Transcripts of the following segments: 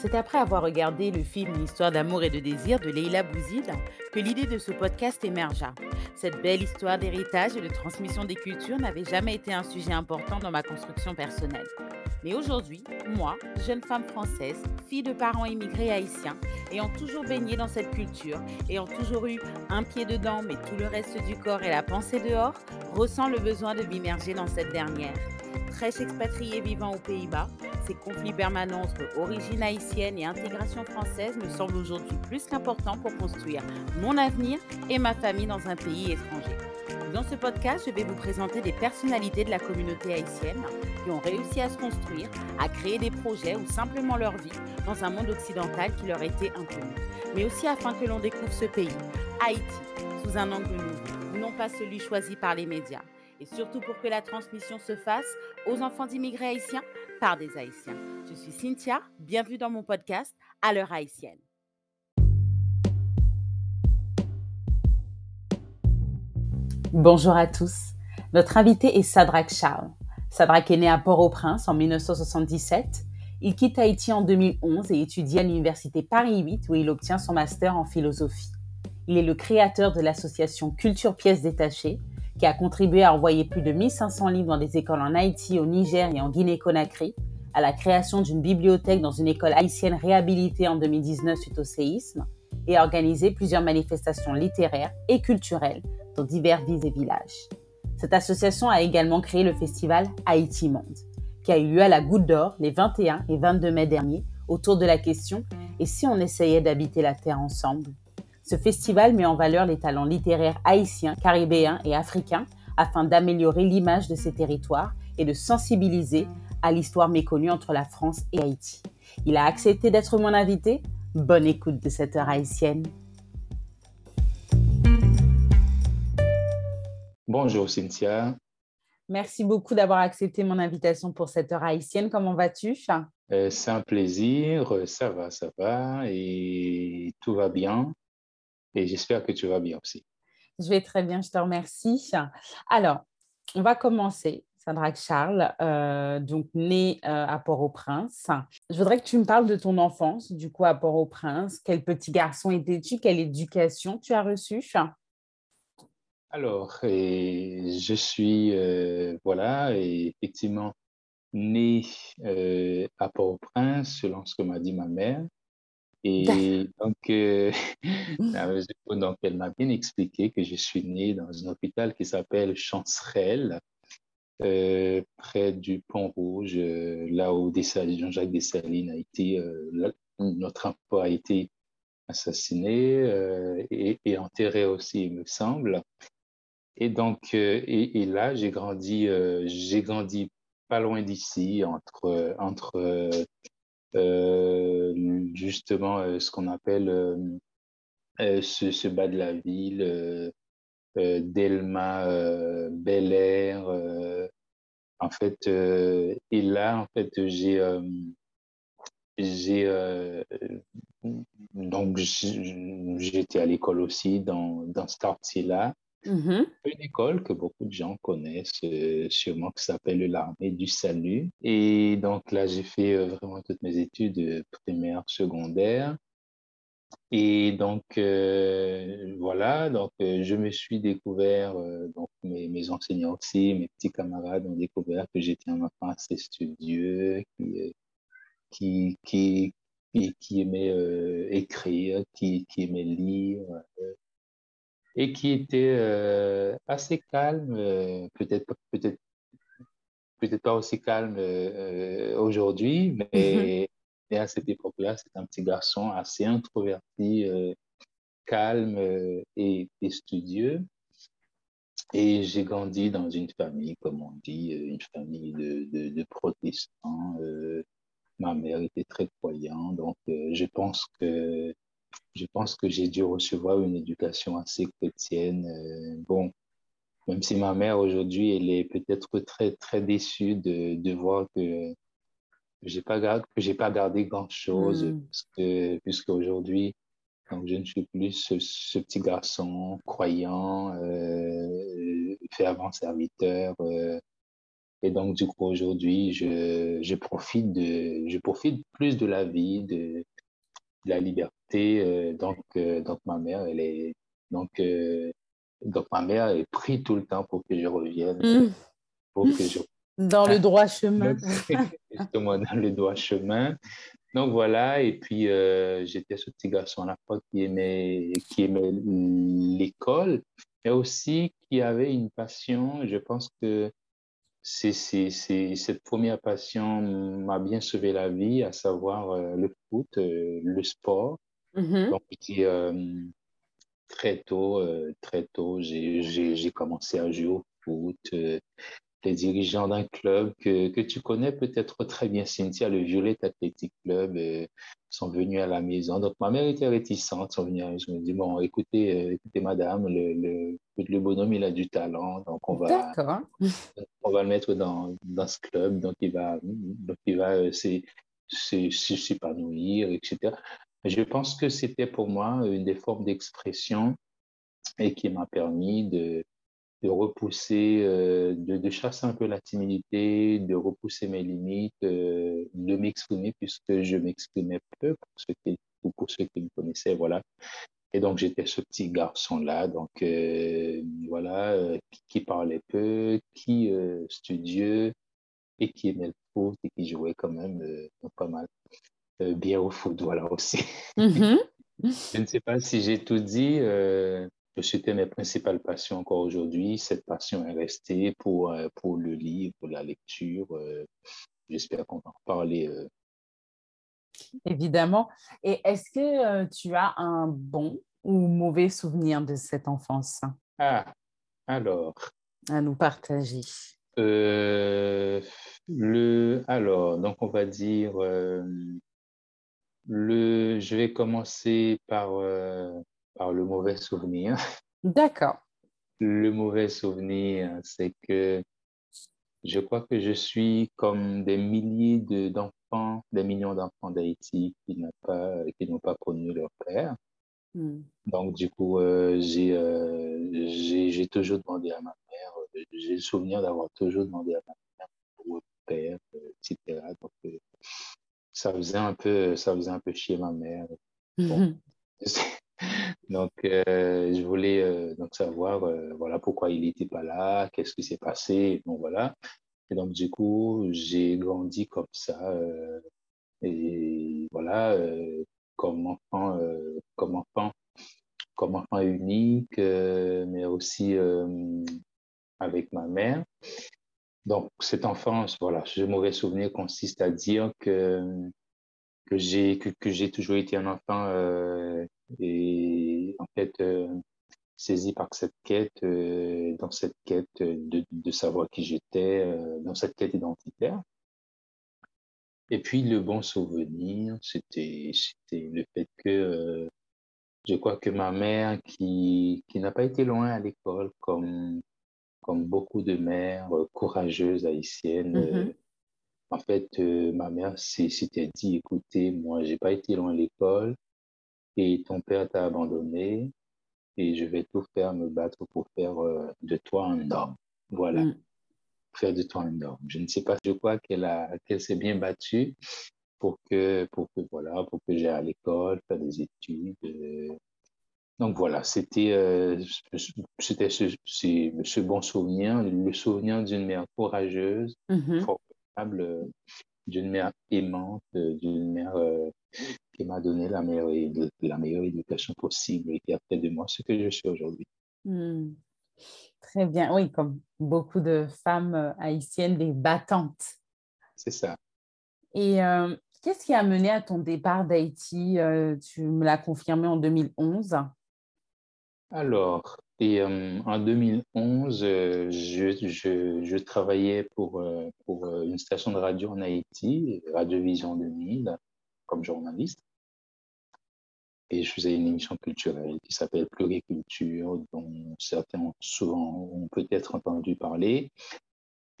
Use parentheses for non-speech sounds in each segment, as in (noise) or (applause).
C'est après avoir regardé le film Une histoire d'amour et de désir de Leila Bouzid que l'idée de ce podcast émergea. Cette belle histoire d'héritage et de transmission des cultures n'avait jamais été un sujet important dans ma construction personnelle. Mais aujourd'hui, moi, jeune femme française, fille de parents immigrés haïtiens, ayant toujours baigné dans cette culture, ayant toujours eu un pied dedans mais tout le reste du corps et la pensée dehors, ressens le besoin de m'immerger dans cette dernière. Fraîche expatriée vivant aux Pays-Bas, ces conflits permanents entre origine haïtienne et intégration française me semblent aujourd'hui plus qu'importants pour construire mon avenir et ma famille dans un pays étranger. Dans ce podcast, je vais vous présenter des personnalités de la communauté haïtienne qui ont réussi à se construire, à créer des projets ou simplement leur vie dans un monde occidental qui leur était inconnu. Mais aussi afin que l'on découvre ce pays, Haïti, sous un angle nouveau, non pas celui choisi par les médias. Et surtout pour que la transmission se fasse aux enfants d'immigrés haïtiens par des haïtiens. Je suis Cynthia, bienvenue dans mon podcast À l'heure haïtienne. Bonjour à tous. Notre invité est Sadrak Charles. Sadrak est né à Port-au-Prince en 1977. Il quitte Haïti en 2011 et étudie à l'université Paris 8 où il obtient son master en philosophie. Il est le créateur de l'association Culture Pièces Détachées qui a contribué à envoyer plus de 1500 livres dans des écoles en Haïti, au Niger et en Guinée-Conakry, à la création d'une bibliothèque dans une école haïtienne réhabilitée en 2019 suite au séisme, et a organisé plusieurs manifestations littéraires et culturelles dans divers villes et villages. Cette association a également créé le festival Haïti Monde, qui a eu lieu à la Goutte d'Or les 21 et 22 mai dernier autour de la question Et si on essayait d'habiter la Terre ensemble? Ce festival met en valeur les talents littéraires haïtiens, caribéens et africains afin d'améliorer l'image de ces territoires et de sensibiliser à l'histoire méconnue entre la France et Haïti. Il a accepté d'être mon invité. Bonne écoute de cette heure haïtienne. Bonjour Cynthia. Merci beaucoup d'avoir accepté mon invitation pour cette heure haïtienne. Comment vas-tu? Euh, C'est un plaisir, ça va, ça va, et tout va bien. Et j'espère que tu vas bien aussi. Je vais très bien, je te remercie. Alors, on va commencer. Sandra Charles, euh, donc née euh, à Port-au-Prince. Je voudrais que tu me parles de ton enfance, du coup, à Port-au-Prince. Quel petit garçon étais-tu? Quelle éducation tu as reçue? Alors, je suis, euh, voilà, effectivement, né euh, à Port-au-Prince, selon ce que m'a dit ma mère. Et donc, euh, (laughs) donc, elle m'a bien expliqué que je suis né dans un hôpital qui s'appelle Chancerelle, près du Pont Rouge, là où Jean-Jacques Dessalines a été, notre enfant a été assassiné et, et, enterré aussi, il me semble. Et donc, euh, et, là, j'ai grandi, euh, j'ai grandi pas loin d'ici, entre, entre euh, justement ce qu'on appelle ce, bas de la ville, Delma, Bel Air. en fait, et là, en fait, j'ai j'ai donc j'étais à l'école aussi dans, dans ce quartier-là. Mm-hmm. Une école que beaucoup de gens connaissent euh, sûrement qui s'appelle l'armée du salut. Et donc là, j'ai fait euh, vraiment toutes mes études euh, primaires, secondaires. Et donc voilà, donc je me suis découvert, donc mes, mes, enseignants aussi, mes petits camarades ont découvert que j'étais un enfant assez studieux, qui, qui, qui, qui aimait écrire, qui, qui aimait lire et qui était euh, assez calme, euh, peut-être peut-être peut-être pas aussi calme euh, aujourd'hui, mais, mais, à cette époque-là, c'est un petit garçon assez introverti, calme et, et, studieux. Et j'ai grandi dans une famille, comme on dit, une famille de, de, de protestants. ma mère était très croyante, donc je pense que je pense que j'ai dû recevoir une éducation assez chrétienne. Euh, bon, même si ma mère aujourd'hui, elle est peut-être très, très déçue de, de voir que j'ai pas gardé, que j'ai pas gardé grand chose, mm. que, puisque aujourd'hui, donc je ne suis plus ce, petit garçon croyant, euh, fervent serviteur, euh, Et donc, du coup, aujourd'hui, je, je, profite de, je profite plus de la vie, de, la liberté. Donc, donc, ma mère, elle est, donc, donc, ma mère pris tout le temps pour que je revienne. Mmh. Pour que je... (laughs) Dans le droit chemin. (laughs) Justement, dans le droit chemin. Donc voilà, et puis euh, j'étais ce petit garçon à la fois qui aimait, qui aimait l'école, mais aussi qui avait une passion. Je pense que c'est, c'est, c'est, cette première passion m'a bien sauvé la vie, à savoir euh, le foot, euh, le sport. Mm-hmm. Donc, très tôt, très tôt, j'ai, commencé à jouer au foot les dirigeants d'un club que, que tu connais peut-être très bien, Cynthia, le Violet Athletic Club, euh, sont venus à la maison. Donc, ma mère était réticente. Sont venus, je me dis, bon, écoutez, euh, écoutez madame, le, le, le, bonhomme, il a du talent, donc on va, (laughs) on va le mettre dans, dans ce club, donc il va, donc il va euh, s'épanouir, etc. Je pense que c'était pour moi une des formes d'expression et qui m'a permis de, repousser, euh, de, de, chasser un peu la timidité, de repousser mes limites, euh, de m'exprimer puisque je m'exprimais peu pour ceux qui, ceux qui me connaissaient, voilà. Et donc j'étais ce petit garçon-là, donc euh, voilà, qui, qui, parlait peu, qui studieux et qui aimait le foot et qui jouait quand même pas mal bien au foot, voilà aussi. Mm-hmm. je ne sais pas si j'ai tout dit. C'était mes principales passions encore aujourd'hui. Cette passion est restée pour, euh, pour le livre, pour la lecture. Euh, j'espère qu'on va en parler. Euh. Évidemment. Et est-ce que tu as un bon ou mauvais souvenir de cette enfance? Ah, alors. À nous partager. le, alors, donc on va dire, le, je vais commencer par par le mauvais souvenir. (laughs) D'accord. Le mauvais souvenir, c'est que je crois que je suis comme des milliers d'enfants, des millions d'enfants d'Haïti qui n'ont pas, qui n'ont pas connu leur père. Hmm. Donc, du coup, euh, euh, j'ai, toujours demandé à ma mère, euh, j'ai le souvenir d'avoir toujours demandé à ma mère pour père, etc. Donc, ça faisait un peu, ça faisait un peu chier ma mère. Bon. (laughs) Donc, euh, je voulais euh, donc savoir euh, voilà, pourquoi il n'était pas là, qu'est-ce qui s'est passé. Bon, voilà. Et donc, du coup, j'ai grandi comme ça. et voilà, comme enfant, comme enfant, comme enfant unique, mais aussi avec ma mère. Donc, cette enfance, voilà, ce mauvais souvenir consiste à dire que, que j'ai que, toujours été un enfant et en fait euh, saisi par cette quête, euh, dans cette quête de, de savoir qui j'étais, euh, dans cette quête identitaire. Et puis le bon souvenir, c'était le fait que je crois que ma mère, qui, qui n'a pas été loin à l'école, comme, comme beaucoup de mères courageuses haïtiennes, mm-hmm. en fait, ma mère s'était dit, écoutez, moi, j'ai pas été loin à l'école, et ton père t'a abandonné et je vais tout faire, me battre pour faire euh, de toi un homme. Voilà. Mm. Faire de toi un homme. Je ne sais pas, je crois qu'elle a, qu'elle s'est bien battue pour que, pour que, voilà, pour que j'aille à l'école, faire des études. Euh. Donc voilà, c'était, euh, c'était ce, ce, bon souvenir, le souvenir d'une mère courageuse, mm-hmm. formidable, d'une mère aimante, d'une mère qui m'a donné la meilleure, la meilleure éducation possible et qui a fait de moi ce que je suis aujourd'hui. Hmm. Très bien, oui, comme beaucoup de femmes euh, haïtiennes, des battantes. C'est ça. Et euh, qu'est-ce qui a mené à ton départ d'Haïti euh, Tu me l'as confirmé en 2011. Alors, et, en 2011, je, je, travaillais pour, pour une station de radio en Haïti, Radio Vision 2000, comme journaliste. Et je faisais une émission culturelle qui s'appelle Pluriculture, dont certains ont souvent ont peut-être entendu parler.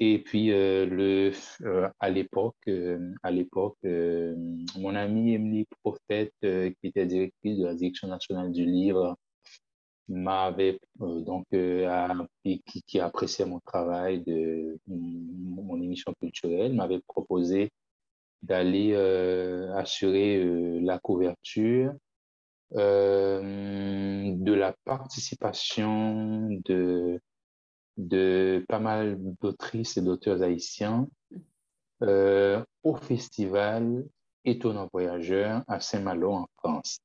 Et puis, euh, le, euh, à l'époque, euh, à l'époque, mon amie Emily Prophète, qui était directrice de la Direction nationale du livre, m'avait donc qui, qui, appréciait mon travail de mon émission culturelle m'avait proposé d'aller assurer la couverture de la participation de de pas mal d'autrices et d'auteurs haïtiens euh, au festival Étonnant Voyageur à Saint-Malo en France.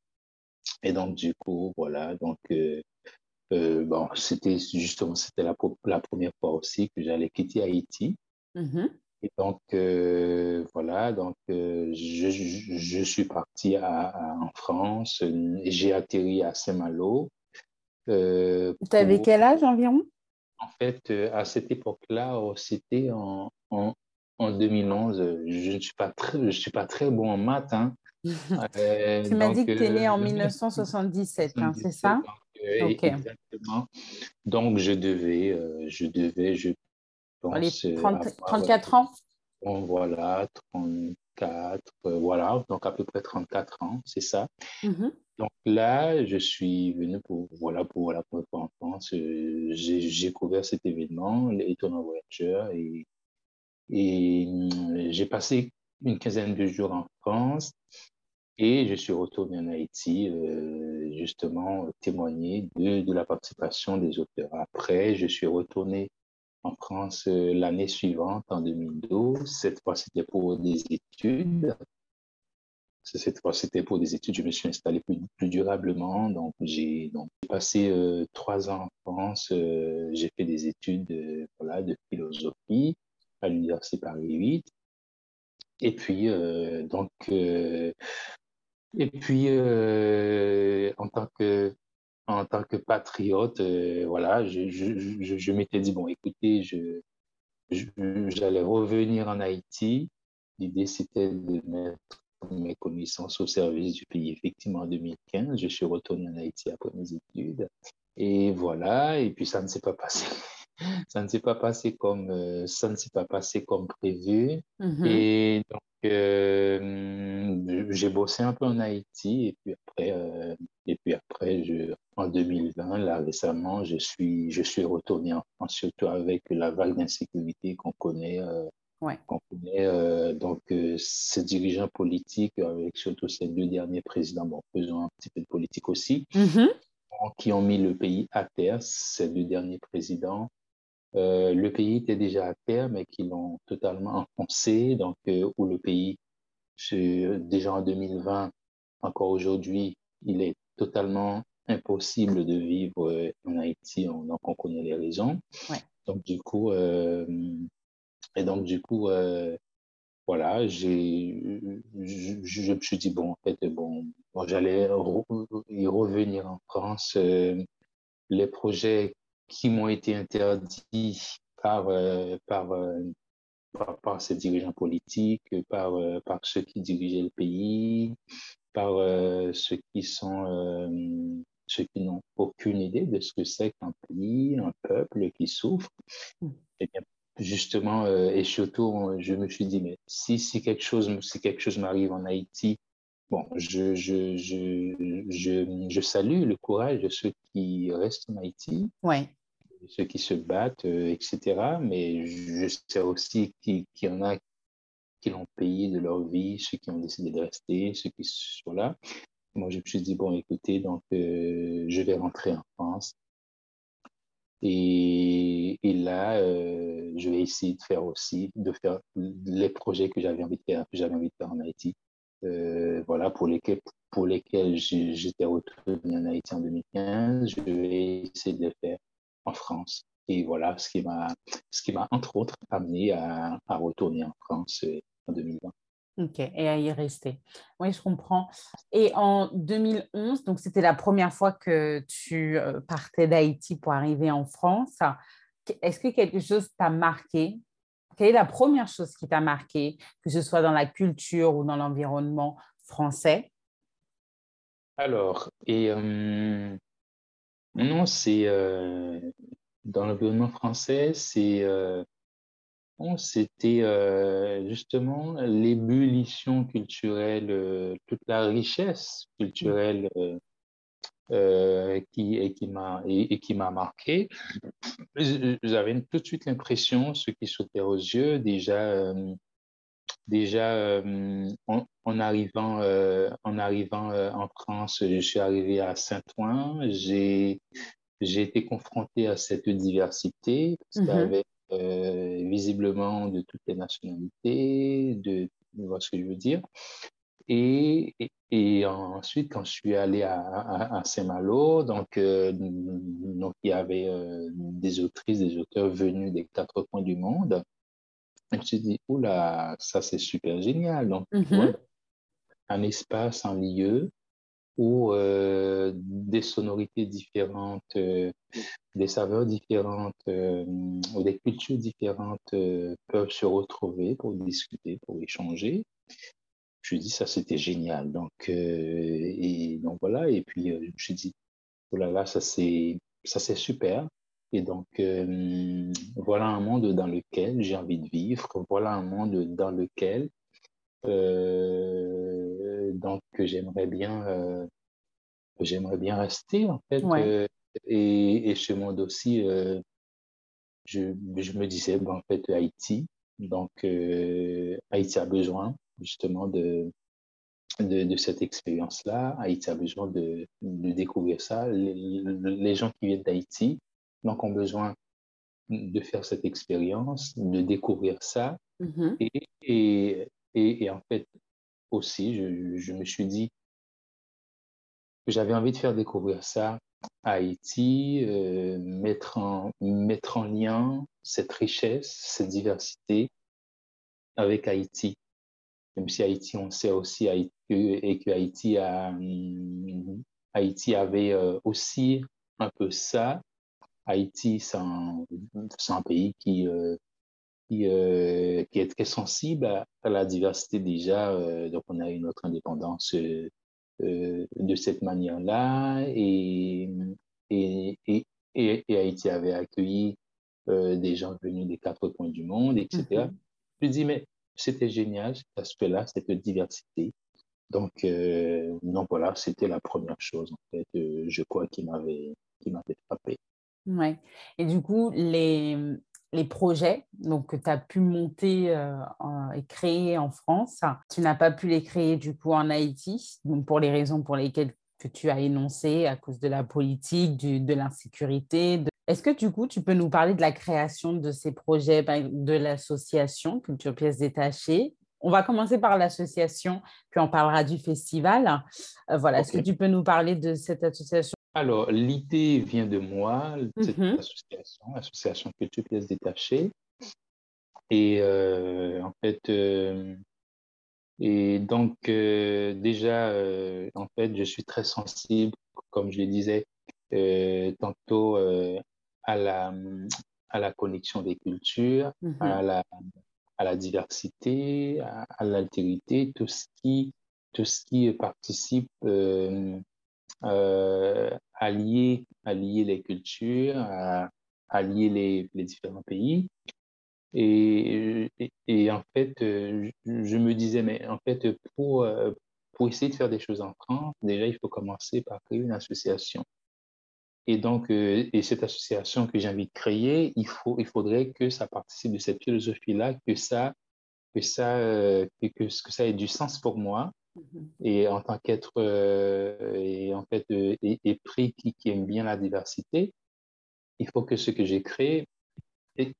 Et donc, du coup, voilà, donc, euh, euh, bon, c'était justement, c'était la, la, première fois aussi que j'allais quitter Haïti. Mm-hmm. Et donc, voilà, donc, je, je, suis parti à, en France et j'ai atterri à Saint-Malo. tu avais quel âge environ? En fait, euh, à cette époque-là, oh, c'était en, en, en, 2011. Je ne suis pas très, je suis pas très bon en maths. Hein. (laughs) Euh, tu m'as dit que tu es né en 1977, hein, c'est ça? Euh, Exactement. Donc, je devais, je devais, je pense... 34 ans? bon, Voilà, 34, voilà, donc à peu près 34 ans, c'est ça. Mm-hmm. Donc là, je suis venu pour, voilà, pour la première fois en France. Euh, j'ai couvert cet événement, l'étonnant voyageur, et, et euh, j'ai passé une quinzaine de jours en France et je suis retourné en Haïti, euh, justement, témoigner de, de la participation des auteurs. Après, je suis retourné en France l'année suivante, en 2012. Cette fois, c'était pour des études cette fois, c'était pour des études. Je me suis installé plus, plus durablement. Donc, j'ai passé euh, trois ans en France. Euh, j'ai fait des études euh, voilà, de philosophie à l'Université Paris 8. Et puis, donc, et puis, en tant que en tant que patriote, voilà, je, je, je, m'étais dit, bon, écoutez, je, j'allais revenir en Haïti. L'idée, c'était de mettre mes connaissances au service du pays. Effectivement, en 2015, je suis retourné en Haïti après mes études. Et voilà, et puis ça ne s'est pas passé. (laughs) ça ne s'est pas passé comme euh, ça ne s'est pas passé comme prévu. Mm-hmm. Et donc euh, j'ai bossé un peu en Haïti et puis après euh, et puis après je en 2020 là récemment je suis je suis retourné en France surtout avec la vague d'insécurité qu'on connaît Ouais. On connaît euh, donc euh, ces dirigeants politiques, avec surtout ces deux derniers présidents, bon, faisons un petit peu de politique aussi, mm-hmm. qui ont mis le pays à terre, ces deux derniers présidents. Euh, le pays était déjà à terre, mais qui l'ont totalement enfoncé, donc où le pays, déjà en 2020, encore aujourd'hui, il est totalement impossible de vivre en Haïti, donc on connaît les raisons. Ouais. Donc du coup, et donc, du coup, euh, voilà, j'ai, je, je, me suis dit, bon, en fait, bon, j'allais y revenir en France. Euh, les projets qui m'ont été interdits par, euh, par, par, par, ces dirigeants politiques, par, par ceux qui dirigeaient le pays, par ceux qui sont ceux qui n'ont aucune idée de ce que c'est qu'un pays, un peuple qui souffre, mmh. eh bien, justement, euh, et surtout, je me suis dit, mais si, si quelque chose, si quelque chose m'arrive en Haïti, bon, je, je, je, je, je salue le courage de ceux qui restent en Haïti, ouais. Ceux qui se battent, euh, etc. Mais je sais aussi qu'il y en a qui l'ont payé de leur vie, ceux qui ont décidé de rester, ceux qui sont là. Moi, je me suis dit, bon, écoutez, donc, euh, je vais rentrer en France. Et, là, euh, je vais essayer de faire aussi, de faire les projets que j'avais envie de faire, que j'avais envie de faire en Haïti. Voilà, pour lesquels, pour lesquels j'étais retourné en Haïti en 2015, je vais essayer de les faire en France. Et voilà ce qui m'a, ce qui m'a entre autres amené à, à retourner en France euh, en 2020. Ok, et à y rester. Oui, je comprends. Et en 2011, donc c'était la première fois que tu euh, partais d'Haïti pour arriver en France. Est-ce que quelque chose t'a marqué? Quelle est la première chose qui t'a marqué, que ce soit dans la culture ou dans l'environnement français? Alors, et euh, non, c'est euh, dans l'environnement français, c'est c'était euh, justement l'ébullition culturelle, euh, toute la richesse culturelle euh, qui, et qui m'a et, qui m'a marqué. J'avais tout de suite l'impression, ce qui sautait aux yeux, déjà, déjà en, en, arrivant, en, arrivant en France, je suis arrivé à Saint-Ouen, j'ai j'ai été confronté à cette diversité, parce qu'il y avait visiblement de toutes les nationalités, de, vois ce que je veux dire. Et, et, ensuite, quand je suis allé à, à, Saint-Malo, donc, euh, donc il y avait euh, des autrices, des auteurs venus des quatre coins du monde. Je me suis dit, oula, ça c'est super génial. Donc, mm-hmm. un espace, un lieu où euh, des sonorités différentes, des saveurs différentes ou des cultures différentes peuvent se retrouver pour discuter, pour échanger je dis ça c'était génial donc euh, et donc voilà et puis euh, je me suis dit oh là là ça c'est super et donc euh, voilà un monde dans lequel j'ai envie de vivre voilà un monde dans lequel donc j'aimerais bien j'aimerais bien rester en fait et, et, ce monde aussi je, je me disais ben, en fait Haïti donc Haïti a besoin justement de, de, cette expérience-là. Haïti a besoin de, de découvrir ça. Les, gens qui viennent d'Haïti donc ont besoin de faire cette expérience, de découvrir ça. Mm-hmm. Et, et, et, en fait, aussi, je, je me suis dit que j'avais envie de faire découvrir ça à Haïti, euh, mettre, en, mettre en lien cette richesse, cette diversité avec Haïti même si Haïti, on sait aussi Haïti, et que Haïti, a, hum, Haïti avait euh, aussi un peu ça. Haïti, c'est un, un, pays qui, euh, qui, euh, qui, est très sensible à, la diversité déjà. donc, on a une autre indépendance de cette manière-là. Et, et, et, et, Haïti avait accueilli des gens venus des quatre coins du monde, etc. Mm-hmm. Je dis, mais c'était génial, cet aspect-là, cette diversité. Donc, euh, donc voilà, c'était la première chose, en fait, euh, je crois, qui m'avait frappé. Ouais. Et du coup, les, les projets donc, que tu as pu monter euh, et créer en France, tu n'as pas pu les créer du coup en Haïti, donc pour les raisons pour lesquelles que tu as énoncées, à cause de la politique, du, de l'insécurité, de est-ce que du coup, tu peux nous parler de la création de ces projets, ben, de l'association Culture Pièces Détachées? On va commencer par l'association, puis on parlera du festival. Euh, voilà, est-ce que tu peux nous parler de cette association Alors, l'idée vient de moi, cette mm-hmm. association, l'association Culture Pièces Détachées. Et euh, en fait, euh, et donc déjà, en fait, je suis très sensible, comme je le disais, tantôt à la, à la connexion des cultures, mm-hmm. à, la, à la diversité, à, l'altérité, tout ce qui, tout ce qui participe euh, euh, à, lier, à lier les cultures, à, lier les, différents pays. Et, en fait, je, je, me disais, mais en fait, pour, pour essayer de faire des choses en France, déjà, il faut commencer par créer une association. Et donc, euh, et cette association que j'ai envie de créer, il, faut, il faudrait que ça participe de cette philosophie-là, que ça, que, ça, euh, que, que, ça ait du sens pour moi. Et en tant qu'être, euh, et en fait, et, pris qui, aime bien la diversité, il faut que ce que j'ai créé ait,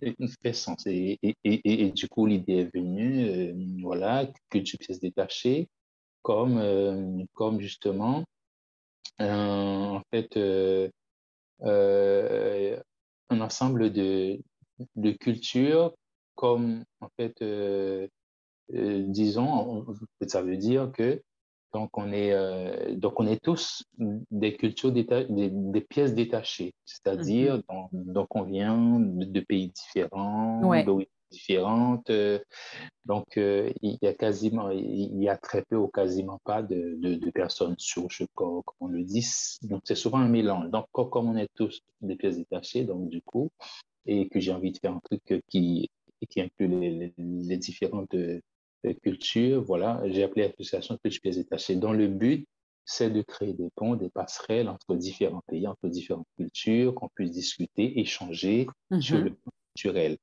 fait sens. Et, et, et, du coup, l'idée est venue, voilà, que tu puisses détacher comme, comme justement, en fait, euh, un ensemble de, de cultures comme, en fait, euh, euh, disons, ça veut dire que donc on est, donc on est tous des cultures, des, des, pièces détachées, c'est-à-dire mm-hmm. donc, on vient de, pays différents, différentes. Euh, donc, euh, il y a quasiment, il y a très peu ou quasiment pas de, de, personnes souches, comme, on le dit. Donc, c'est souvent un mélange. Donc, comme on est tous des pièces détachées, donc du coup, et que j'ai envie de faire un truc qui, qui inclut les, les, différentes euh, cultures, voilà, j'ai appelé l'association Culture Pièces Détachées dans le but c'est de créer des ponts, des passerelles entre différents pays, entre différentes cultures, qu'on puisse discuter, échanger sur le plan culturel.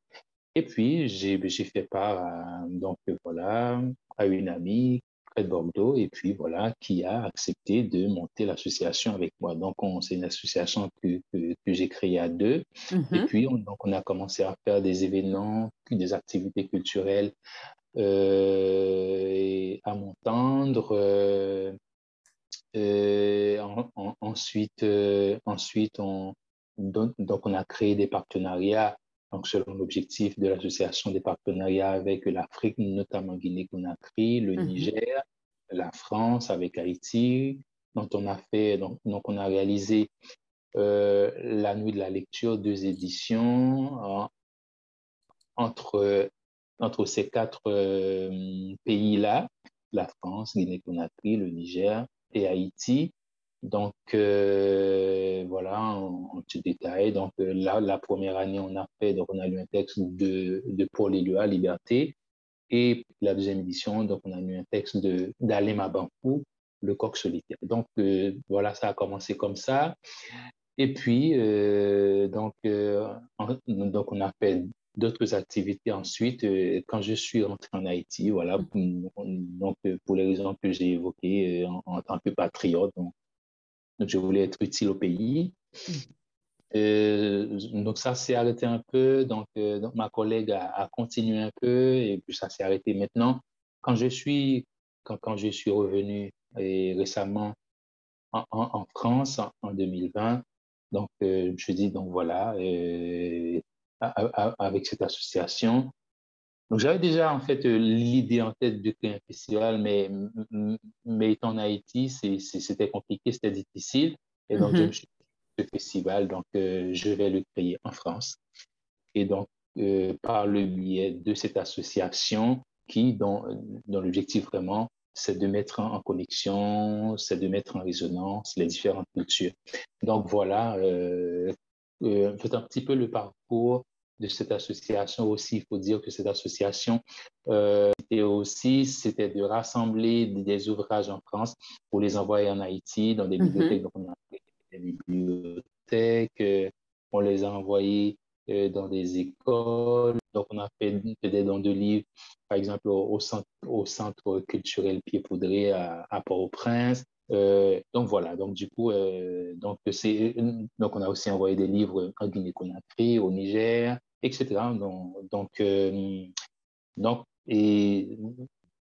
Et puis, j'ai fait part à, donc, voilà, à une amie près de Bordeaux, et puis voilà, qui a accepté de monter l'association avec moi. Donc, c'est une association que, que, j'ai créée à deux. Et mm-hmm. puis, on, donc, on a commencé à faire des événements, des activités culturelles euh, à m'entendre. Euh, euh, ensuite, ensuite on, donc, on a créé des partenariats donc, selon l'objectif de l'association des partenariats avec l'Afrique, notamment Guinée-Conakry, le mm-hmm. Niger, la France, avec Haïti. Donc, on a fait, donc, donc on a réalisé la nuit de la lecture, deux éditions entre entre ces quatre euh, pays-là, la France, Guinée-Conakry, le Niger et Haïti. Donc, euh, voilà, en, petit détail. Donc, euh, la première année, on a fait, donc on a lu un texte de, de Paul Éluard, Liberté. Et la deuxième édition, donc on a lu un texte d'Alema Bankou, Le coq solitaire. Donc, voilà, ça a commencé comme ça. Et puis, donc, donc, on a fait d'autres activités ensuite euh, quand je suis rentré en Haïti, voilà, mm. donc euh, pour les raisons que j'ai évoquées euh, en, tant que patriote, donc, je voulais être utile au pays. Mm. donc ça s'est arrêté un peu, donc, donc ma collègue a, continué un peu et puis ça s'est arrêté maintenant. Quand je suis, quand, quand je suis revenu et récemment en, en, France en, 2020, donc je dis donc voilà, avec cette association. Donc, j'avais déjà en fait l'idée en tête de créer un festival, mais, mais étant en Haïti, c'était compliqué, c'était difficile. Et donc, je me suis dit, ce festival, donc euh, je vais le créer en France. Et donc, euh, par le biais de cette association qui, dont, dont l'objectif vraiment, c'est de mettre en connexion, c'est de mettre en résonance les différentes cultures. Donc voilà, euh, euh, un petit peu le parcours de cette association aussi. Il faut dire que cette association euh, était aussi, c'était de rassembler des, ouvrages en France pour les envoyer en Haïti dans des mm-hmm. bibliothèques. Donc, on a des bibliothèques, euh, on les a envoyés euh, dans des écoles. Donc, on a fait des dons de livres, par exemple, au, centre, au centre culturel Pied-Poudré à, à Port-au-Prince. Euh, donc voilà, donc du coup, euh, donc, donc on a aussi envoyé des livres en Guinée-Conakry, au Niger, etc. Donc, euh, donc, et,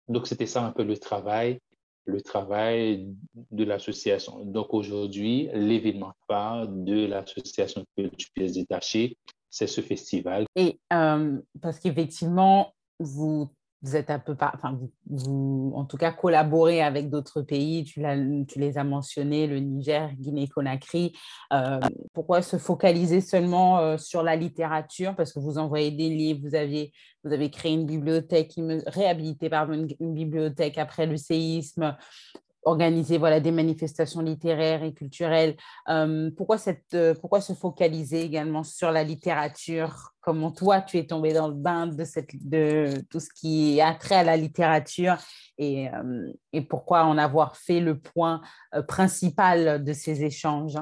donc c'était ça un peu le travail, le travail de l'association. Donc aujourd'hui, l'événement phare de l'association culturelle détachée, c'est ce festival. Et parce qu'effectivement, vous vous êtes un peu, enfin, vous, en tout cas, collaborez avec d'autres pays. Tu, tu, les as mentionnés, le Niger, Guinée-Conakry. Euh, pourquoi se focaliser seulement euh, sur la littérature? Parce que vous envoyez des livres, vous, aviez, vous avez créé une bibliothèque, réhabilité pardon, une, bibliothèque après le séisme organiser voilà, des manifestations littéraires et culturelles. Euh, pourquoi, cette, euh, pourquoi se focaliser également sur la littérature? Comment toi, tu es tombé dans le bain de, cette, de tout ce qui a trait à la littérature et, euh, et pourquoi en avoir fait le point principal de ces échanges?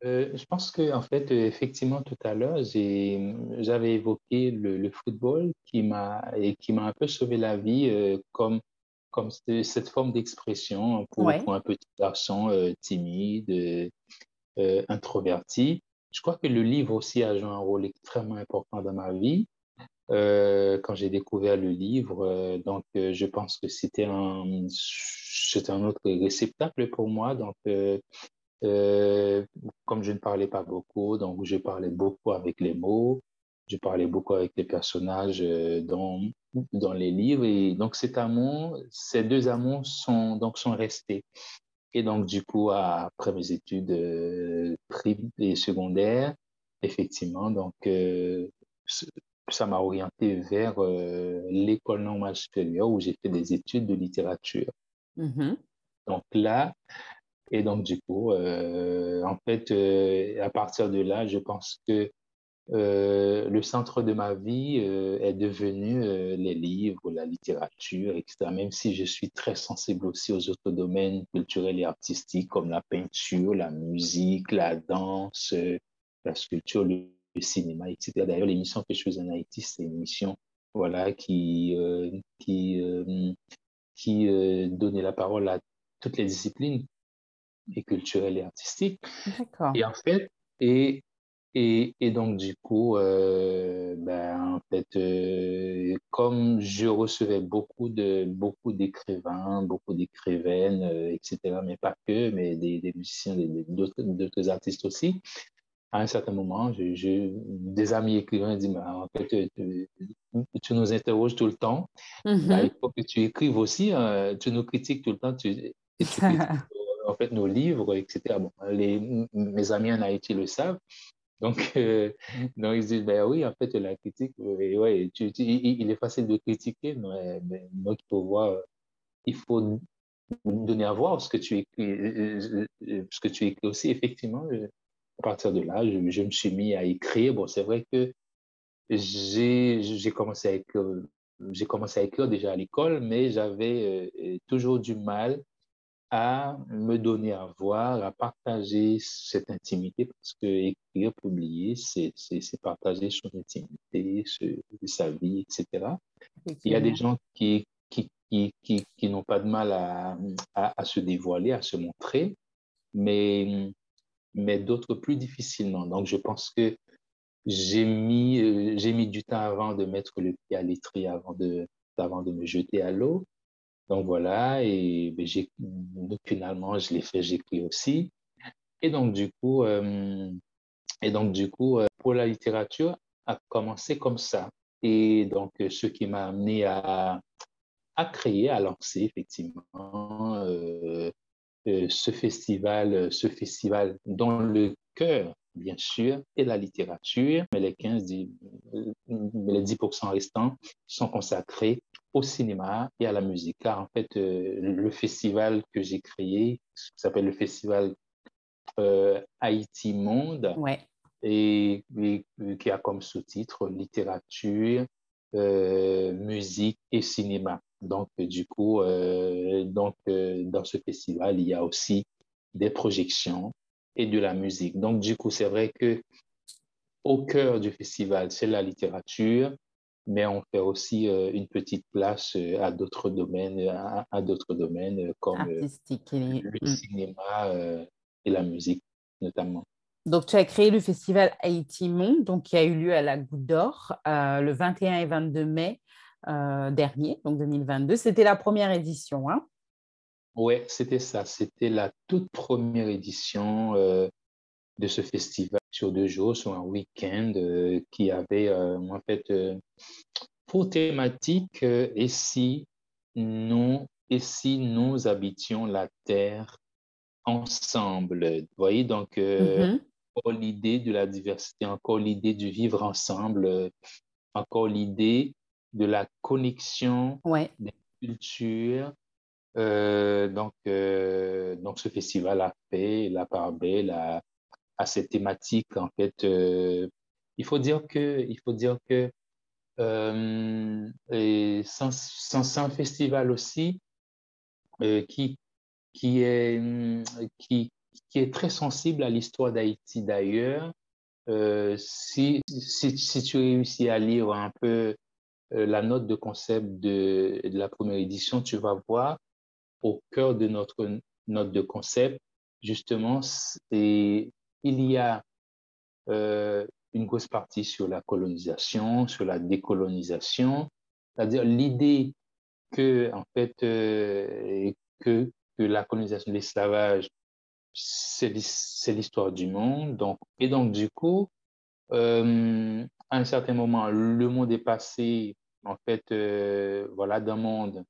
Je pense que en fait, effectivement, tout à l'heure, j'avais évoqué le, le, football qui m'a un peu sauvé la vie comme comme cette forme d'expression pour, un petit garçon euh, timide, euh, euh, introverti. Je crois que le livre aussi a joué un rôle extrêmement important dans ma vie. quand j'ai découvert le livre, donc je pense que c'était un, un autre réceptacle pour moi. Donc, comme je ne parlais pas beaucoup, donc je parlais beaucoup avec les mots, je parlais beaucoup avec les personnages dans, dans les livres. Et donc, cet amour, ces deux amours sont, donc, sont restés. Et donc, du coup, après mes études euh, et secondaires, effectivement, donc, euh, ça m'a orienté vers euh, l'école normale supérieure où j'ai fait des études de littérature. Mm-hmm. Donc là, et donc du coup, en fait, à partir de là, je pense que euh, le centre de ma vie euh, est devenu euh, les livres, la littérature, etc. Même si je suis très sensible aussi aux autres domaines culturels et artistiques comme la peinture, la musique, la danse, la sculpture, le, cinéma, etc. D'ailleurs, l'émission que je fais en Haïti, c'est une émission voilà, qui, qui, qui donnait la parole à toutes les disciplines et culturelles et artistiques. D'accord. Et en fait, et et, et, donc, du coup, euh, ben, en fait, euh, comme je recevais beaucoup de beaucoup d'écrivains, beaucoup d'écrivaines, euh, etc., mais pas que, mais des, des musiciens, d'autres artistes aussi, à un certain moment, des amis écrivains disent, en fait, tu, nous interroges tout le temps, mm-hmm. ben, il faut que tu écrives aussi, hein, tu nous critiques tout le temps, tu, et tu (laughs) critiques, en fait, nos livres, etc. Bon, les, mes amis en Haïti le savent. Donc, euh, donc, ils disent, ben oui, en fait, la critique, ouais, tu, il, est facile de critiquer, mais, donc il faut voir, il faut donner à voir ce que tu écris, euh, euh, ce que tu écris aussi. Effectivement, à partir de là, je, me suis mis à écrire. Bon, c'est vrai que j'ai commencé à écrire, commencé à écrire déjà à l'école, mais j'avais toujours du mal à me donner à voir, à partager cette intimité, parce que écrire, publier, c'est partager son intimité, sa vie, etc. Il y a des gens qui, qui, qui, qui, qui n'ont pas de mal à, à, se dévoiler, à se montrer, mais, mais d'autres plus difficilement. Donc, je pense que j'ai mis, euh, mis du temps avant de mettre le pied à l'étrier, avant de, avant de me jeter à l'eau. Donc voilà, et ben, finalement, je l'ai fait, j'écris aussi. Et donc du coup, euh, et donc du coup, euh, pour la littérature, a commencé comme ça. Et donc, ce qui m'a amené à, à créer, à lancer effectivement euh, ce festival, ce festival dont le cœur, bien sûr, est la littérature, mais les 15, les 10% restants sont consacrés au cinéma et à la musique. Car en fait, euh, le festival que j'ai créé, qui s'appelle le festival euh, Haïti Monde, et, qui a comme sous-titre littérature, euh, musique et cinéma. Donc, du coup, donc, dans ce festival, il y a aussi des projections et de la musique. Donc, du coup, c'est vrai que au cœur du festival, c'est la littérature, mais on fait aussi euh, une petite place euh, à d'autres domaines, à, d'autres domaines euh, comme le mm. cinéma et la musique notamment. Donc, tu as créé le festival Haïti Monde, donc, qui a eu lieu à la Goutte d'Or le 21 et 22 mai dernier, donc 2022. C'était la première édition. Hein? Oui, c'était ça. C'était la toute première édition de ce festival sur deux jours, sur un week-end, euh, qui avait euh, en fait euh, pour thématique et si nous et si nous habitions la terre ensemble. Vous voyez donc mm-hmm. encore l'idée de la diversité, encore l'idée du vivre ensemble, encore l'idée de la connexion des cultures. donc, donc, ce festival a fait la part belle, a, à cette thématique, en fait, euh, il faut dire que, il faut dire que euh, c'est un festival aussi euh, qui, qui, est, qui, qui est très sensible à l'histoire d'Haïti d'ailleurs. si, si, si, tu réussis à lire un peu la note de concept de, de, la première édition, tu vas voir au cœur de notre note de concept, justement, c'est il y a euh, une grosse partie sur la colonisation, sur la décolonisation, c'est-à-dire l'idée que, en fait, euh, que, la colonisation, l'esclavage, c'est l'histoire du monde. Donc, et donc, du coup, euh, à un certain moment, le monde est passé, en fait, voilà, d'un monde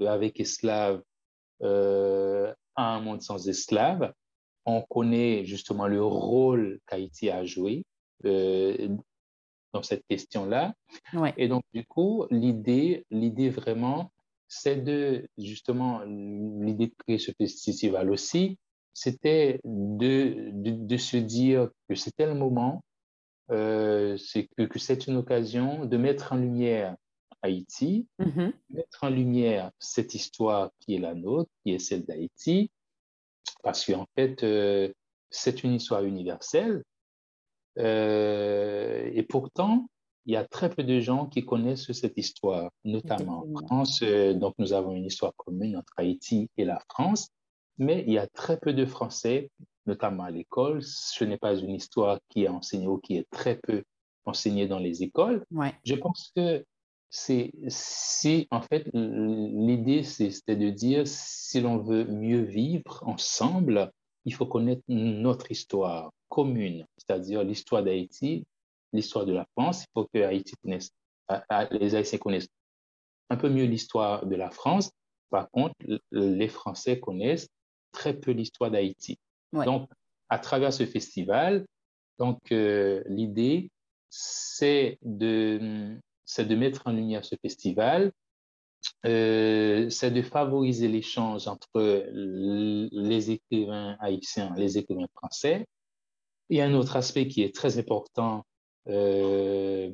avec esclaves à un monde sans esclaves on connaît justement le rôle qu'Haïti a joué euh, dans cette question-là. Et donc, du coup, l'idée, l'idée vraiment, c'est de, justement, l'idée de créer ce festival aussi, c'était de, de, se dire que c'était le moment c'est que, c'est une occasion de mettre en lumière Haïti, mm-hmm. mettre en lumière cette histoire qui est la nôtre, qui est celle d'Haïti, parce qu'en fait, c'est une histoire universelle. et pourtant, il y a très peu de gens qui connaissent cette histoire, notamment en France. Euh, donc, nous avons une histoire commune entre Haïti et la France, mais il y a très peu de Français, notamment à l'école. Ce n'est pas une histoire qui est enseignée ou qui est très peu enseignée dans les écoles. Je pense que c'est si en fait l'idée c'était de dire si l'on veut mieux vivre ensemble, il faut connaître notre histoire commune, c'est-à-dire l'histoire d'Haïti, l'histoire de la France. Il faut que Haïti connaisse, les Haïtiens connaissent un peu mieux l'histoire de la France. Par contre, les Français connaissent très peu l'histoire d'Haïti. Donc, à travers ce festival, donc euh, l'idée, c'est de, c'est de mettre en lumière ce festival, euh, c'est de favoriser l'échange entre les écrivains haïtiens, les écrivains français. Il y a un autre aspect qui est très important euh,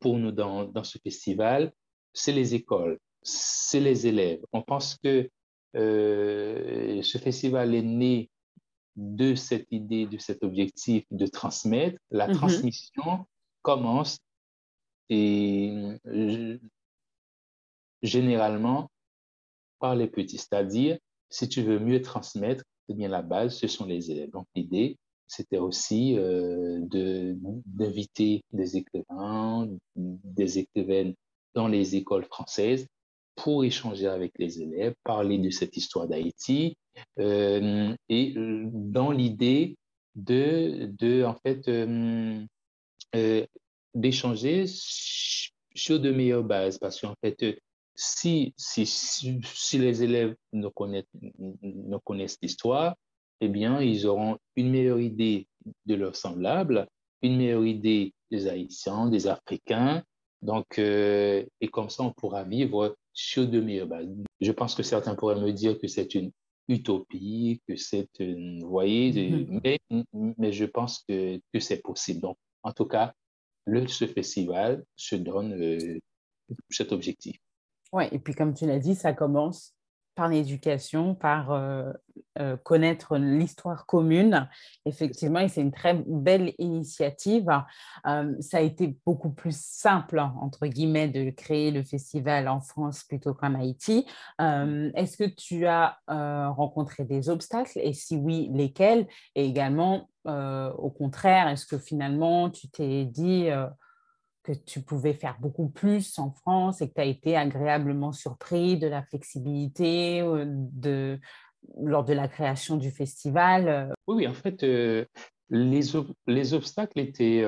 pour nous dans, dans ce festival, c'est les écoles, c'est les élèves. On pense que euh, ce festival est né de cette idée, de cet objectif de transmettre. La mm-hmm. transmission commence et généralement par les petits, c'est-à-dire si tu veux mieux transmettre, eh bien la base, ce sont les élèves. Donc l'idée, c'était aussi euh, d'inviter des écrivains, des écrivaines dans les écoles françaises pour échanger avec les élèves, parler de cette histoire d'Haïti euh, et euh, dans l'idée de, de, en fait, euh, d'échanger sur de meilleures bases parce qu'en fait, si, si, si, les élèves ne connaissent, ne connaissent l'histoire, eh bien, ils auront une meilleure idée de leurs semblables, une meilleure idée des Haïtiens, des Africains. Donc, euh, et comme ça, on pourra vivre sur de meilleures bases. Je pense que certains pourraient me dire que c'est une utopie, que c'est une, vous voyez, mm-hmm. mais, mais je pense que, que c'est possible. Donc, en tout cas, le, ce festival se donne euh, cet objectif. Oui, et puis comme tu l'as dit, ça commence par l'éducation, par euh, euh, connaître l'histoire commune. Effectivement, c'est une très belle initiative. Euh, ça a été beaucoup plus simple, entre guillemets, de créer le festival en France plutôt qu'en Haïti. Est-ce que tu as rencontré des obstacles? Et si oui, lesquels? Et également, au contraire, est-ce que finalement, tu t'es dit que tu pouvais faire beaucoup plus en France et que tu as été agréablement surpris de la flexibilité euh, de, lors de la création du festival euh? Oui, oui en fait, euh, les, les, obstacles étaient,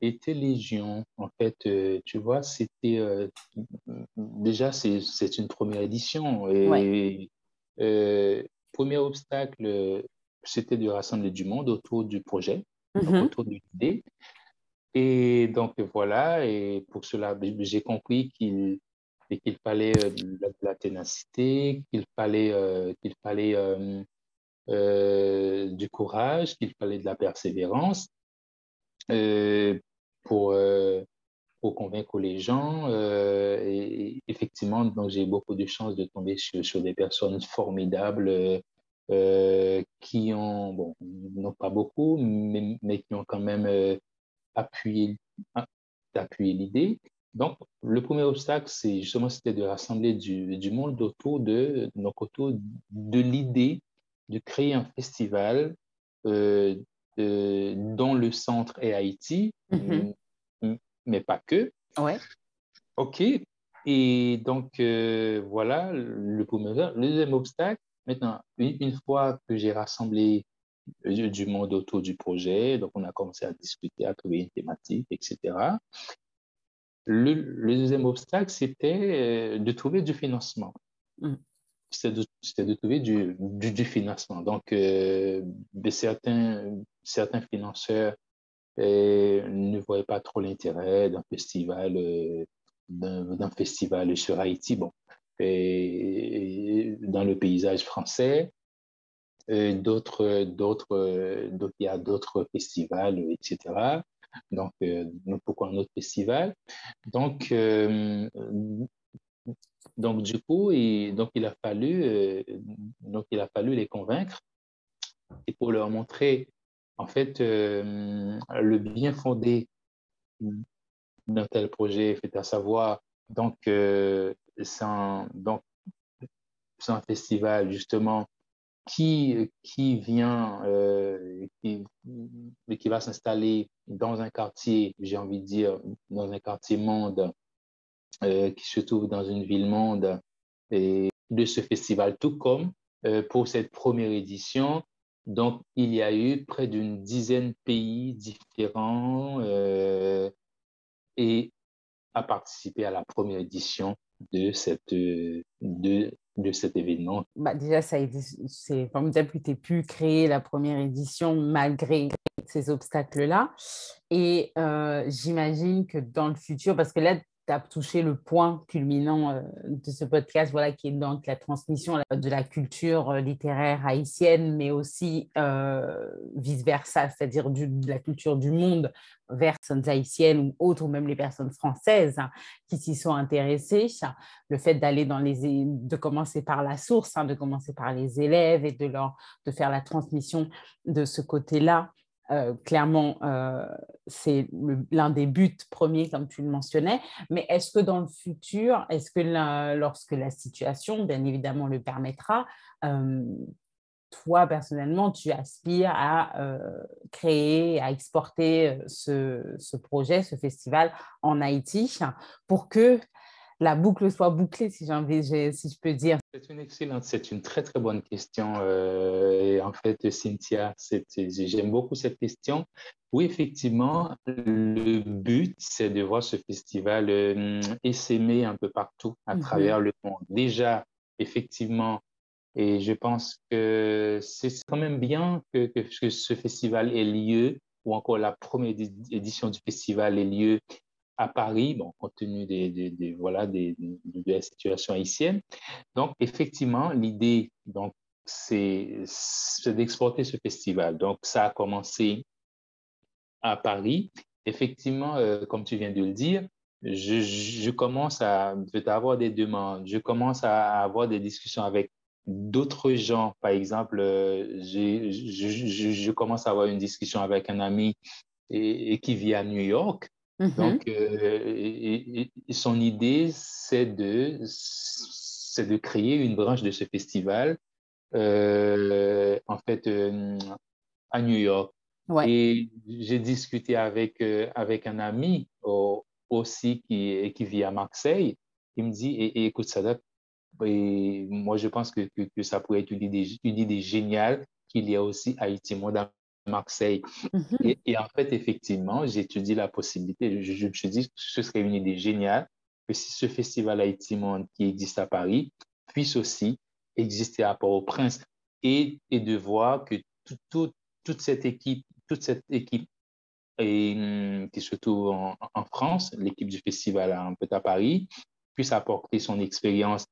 étaient légion. En fait, tu vois, c'était déjà, c'est une première édition. Et premier obstacle, c'était de rassembler du monde autour du projet, mm-hmm. autour de l'idée. Et donc voilà, et pour cela, j'ai compris qu'il qu'il fallait euh, de la, ténacité, qu'il fallait, euh, qu'il fallait euh, du courage, qu'il fallait de la persévérance pour, pour convaincre les gens. et effectivement, donc j'ai beaucoup de chance de tomber sur, sur des personnes formidables qui ont, bon, non pas beaucoup, mais, mais qui ont quand même appuyer, d'appuyer l'idée. Donc, le premier obstacle, c'est justement c'était de rassembler du, du, monde autour de, donc autour de l'idée de créer un festival euh, dont le centre est Haïti, mm-hmm. mais pas que. Ouais. OK. Et donc, euh, voilà le premier. Le deuxième obstacle, maintenant, une fois que j'ai rassemblé du monde autour du projet. Donc, on a commencé à discuter, à trouver une thématique, etc. Le, deuxième obstacle, c'était euh, de trouver du financement. Mm. C'était de, trouver du, du, financement. Donc, euh, certains, certains financeurs euh, ne voyaient pas trop l'intérêt d'un festival, d'un festival sur Haïti. Bon, et dans le paysage français, d'autres, d'autres, il y a d'autres festivals, etc. Donc, pourquoi un autre festival? Donc, donc du coup, et, donc il a fallu, donc il a fallu les convaincre et pour leur montrer en fait le bien fondé d'un tel projet, fait à savoir donc un, donc c'est un festival justement qui, qui vient, euh, qui, va s'installer dans un quartier, j'ai envie de dire, dans un quartier monde, euh, qui se trouve dans une ville monde, et de ce festival, tout comme euh, pour cette première édition. Donc, il y a eu près d'une dizaine de pays différents et à participer à la première édition de, cette, de, de cet événement? Bah Déjà, ça c'est formidable que tu aies pu créer la première édition malgré ces obstacles-là. Et euh, j'imagine que dans le futur, parce que là, tu touché le point culminant euh, de ce podcast, voilà, qui est donc la transmission de la culture euh, littéraire haïtienne, mais aussi euh, vice-versa, c'est-à-dire de la culture du monde vers les personnes haïtiennes ou autres, ou même les personnes françaises hein, qui s'y sont intéressées. Le fait d'aller dans les, de commencer par la source, hein, de commencer par les élèves et de leur, de faire la transmission de ce côté-là euh, clairement, euh, c'est l'un des buts premiers, comme tu le mentionnais. Mais est-ce que dans le futur, est-ce que lorsque la situation, bien évidemment, le permettra, euh, toi, personnellement, tu aspires à créer, à exporter ce, ce, projet, ce festival en Haïti pour que la boucle soit bouclée, si envie, si je peux dire. C'est une excellente, c'est une très très bonne question. Euh, en fait, Cynthia, j'aime beaucoup cette question. Oui, effectivement, le but, c'est de voir ce festival euh, essaimer un peu partout à mm-hmm. travers le monde. Déjà, effectivement, et je pense que c'est quand même bien que, que, ce festival ait lieu, ou encore la première édition du festival ait lieu à Paris, bon, compte tenu des, voilà, des, de la situation haïtienne. Donc, effectivement, l'idée, c'est d'exporter ce festival. Donc, ça a commencé à Paris. Effectivement, euh, comme tu viens de le dire, je, commence à avoir des demandes, je commence à avoir des discussions avec d'autres gens. Par exemple, euh, je, je, commence à avoir une discussion avec un ami et qui vit à New York. Donc, mm-hmm. euh, son idée, c'est de, c'est de créer une branche de ce festival, euh, en fait, euh, à New York. Et j'ai discuté avec, avec un ami aussi qui, qui vit à Marseille. Il me dit, et, écoute, ça et moi, je pense que, que, ça pourrait être une idée, une idée géniale qu'il y a aussi Haïti Monde Marseille. Mhm. et, en fait, effectivement, j'ai étudié la possibilité. Je, me suis dit que ce serait une idée géniale que si ce festival Haïti Monde qui existe à Paris puisse aussi exister à Port-au-Prince et, et, de voir que toute cette équipe, toute cette équipe et, hum, qui se trouve en, en France, l'équipe du festival un peu à Paris, puisse apporter son expérience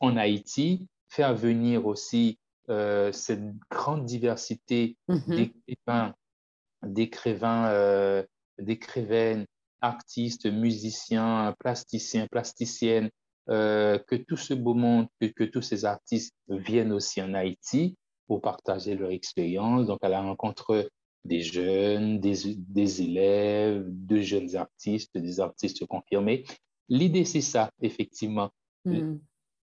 en Haïti, faire venir aussi euh, cette grande diversité mm-hmm. d'écrivains, euh, d'écrivaines, artistes, musiciens, plasticiens, plasticiennes, euh, que tout ce beau monde, que, tous ces artistes viennent aussi en Haïti pour partager leur expérience. Donc, à la rencontre des jeunes, des, des élèves, de jeunes artistes, des artistes confirmés. L'idée, c'est ça, effectivement. Mm.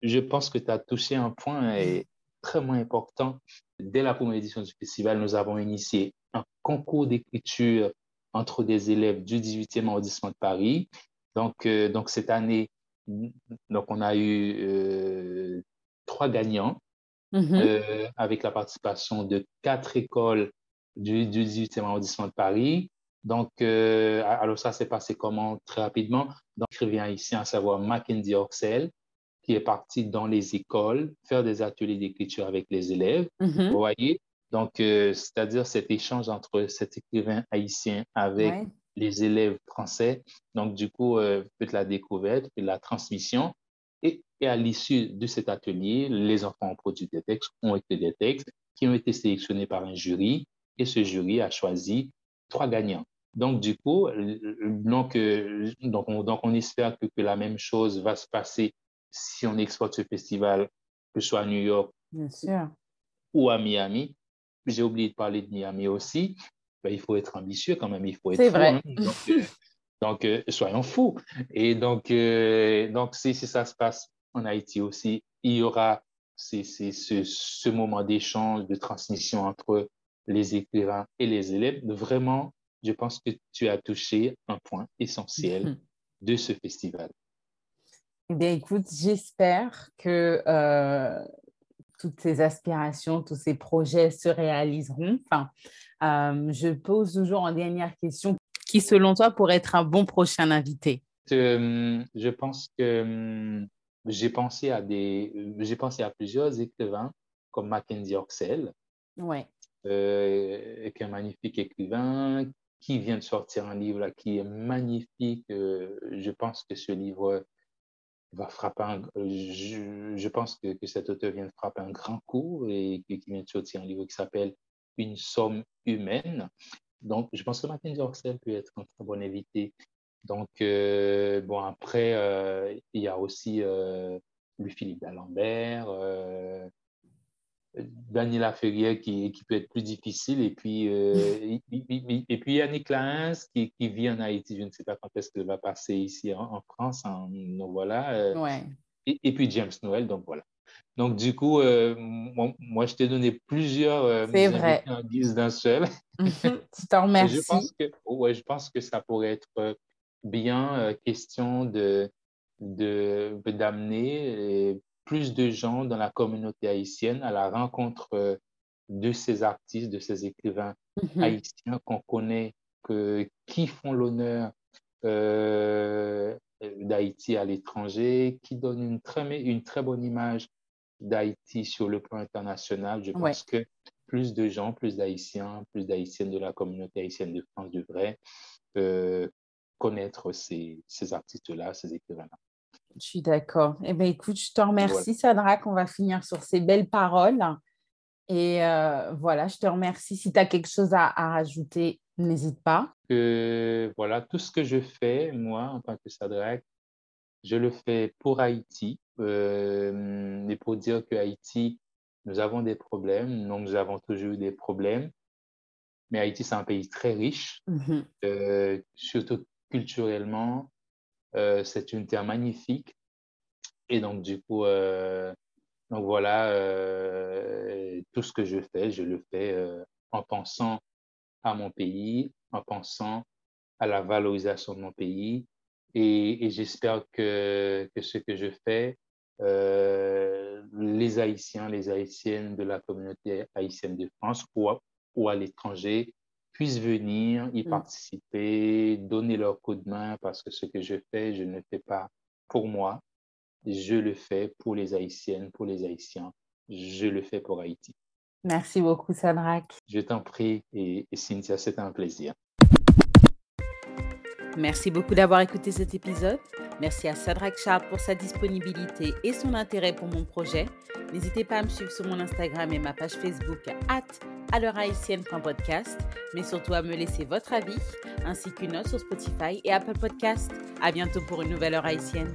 Je pense que tu as touché un point et extrêmement important. Dès la première édition du festival, nous avons initié un concours d'écriture entre des élèves du 18e arrondissement de Paris. Donc, euh, donc cette année, donc on a eu euh, trois gagnants mm-hmm. euh, avec la participation de quatre écoles du, du 18e arrondissement de Paris. Donc, alors ça s'est passé comment? Très rapidement. Donc, je reviens ici à savoir Mackenzie Oxel, qui est parti dans les écoles faire des ateliers d'écriture avec les élèves. Mm-hmm. Vous voyez? Donc, euh, c'est-à-dire cet échange entre cet écrivain haïtien avec les élèves français. Donc, du coup, euh, peut la découverte et la transmission. Et, et à l'issue de cet atelier, les enfants ont produit des textes, ont écrit des textes qui ont été sélectionnés par un jury. Et ce jury a choisi trois gagnants. Donc, du coup, donc, donc, on, donc on espère que, que, la même chose va se passer si on exporte ce festival, que ce soit à New York Bien sûr. ou à Miami. J'ai oublié de parler de Miami aussi. Ben, il faut être ambitieux quand même, il faut être C'est vrai. Hein. (laughs) Donc, euh, soyons fous. Et donc, euh, donc si, si, ça se passe en Haïti aussi, il y aura ce, ce moment d'échange, de transmission entre les écrivains et les élèves. Vraiment, je pense que tu as touché un point essentiel (laughs) de ce festival. Eh bien, écoute, j'espère que euh, toutes ces aspirations, tous ces projets se réaliseront. Enfin, je pose toujours en dernière question qui, selon toi, pourrait être un bon prochain invité? Euh, Je pense que j'ai pensé à des, j'ai pensé à plusieurs écrivains comme Mackenzie Oxel, ouais. euh, qui est un magnifique écrivain, qui vient de sortir un livre là, qui est magnifique. Euh, je pense que ce livre va frapper un, je, je, pense que, que, cet auteur vient de frapper un grand coup et qui vient de sortir un livre qui s'appelle Une somme humaine. Donc, je pense que Mackenzie Oxel peut être un très bon invité. Donc, euh, bon, après, euh, il y a aussi euh, Louis-Philippe d'Alembert, Daniela Ferrier qui, qui, peut être plus difficile, et puis, euh, (laughs) et, puis Yannick Laens qui, qui, vit en Haïti. Je ne sais pas quand est-ce qu'il va passer ici en, en France. En, donc, voilà. Euh, ouais. et, puis James Noël, donc voilà. Donc, du coup, euh, moi, moi, je t'ai donné plusieurs vrai. en guise d'un seul. (laughs) je t'en (laughs) remercie. je pense, que, ouais, je pense que ça pourrait être bien question de d'amener plus de gens dans la communauté haïtienne à la rencontre euh, de ces artistes, de ces écrivains -hmm. haïtiens qu'on connaît, que, qui font l'honneur euh, d'Haïti à l'étranger, qui donnent une très, une très bonne image d'Haïti sur le plan international. Je pense ouais. que plus de gens, plus d'Haïtiens, plus d'Haïtiennes de la communauté haïtienne de France devraient euh, connaître ces, ces artistes-là, ces écrivains-là. Je suis d'accord. Eh bien, écoute, je te remercie, voilà. Sadrak. On va finir sur ces belles paroles. Et euh, voilà, je te remercie. Si tu as quelque chose à, à rajouter, n'hésite pas. Que, voilà, tout ce que je fais, moi, en tant que Sadrak, je le fais pour Haïti. Euh, et pour dire que Haïti, nous avons des problèmes. Non, nous avons toujours eu des problèmes. Mais Haïti, c'est un pays très riche, mm -hmm. euh, surtout culturellement. Euh, c'est une terre magnifique. Et donc, du coup, euh, donc voilà, euh, tout ce que je fais, je le fais en pensant à mon pays, en pensant à la valorisation de mon pays. Et, j'espère que, que ce que je fais, les Haïtiens, les Haïtiennes de la communauté haïtienne de France ou ou à l'étranger puissent venir y mmh. participer, donner leur coup de main parce que ce que je fais, je ne le fais pas pour moi, je le fais pour les Haïtiennes, pour les Haïtiens, je le fais pour Haïti. Merci beaucoup, Sadrak. Je t'en prie et, et Cynthia, c'est un plaisir. Merci beaucoup d'avoir écouté cet épisode. Merci à Sadrak Charles pour sa disponibilité et son intérêt pour mon projet. N'hésitez pas à me suivre sur mon Instagram et ma page Facebook at haïtienne.podcast, mais surtout à me laisser votre avis ainsi qu'une note sur Spotify et Apple Podcast. À bientôt pour une nouvelle heure haïtienne.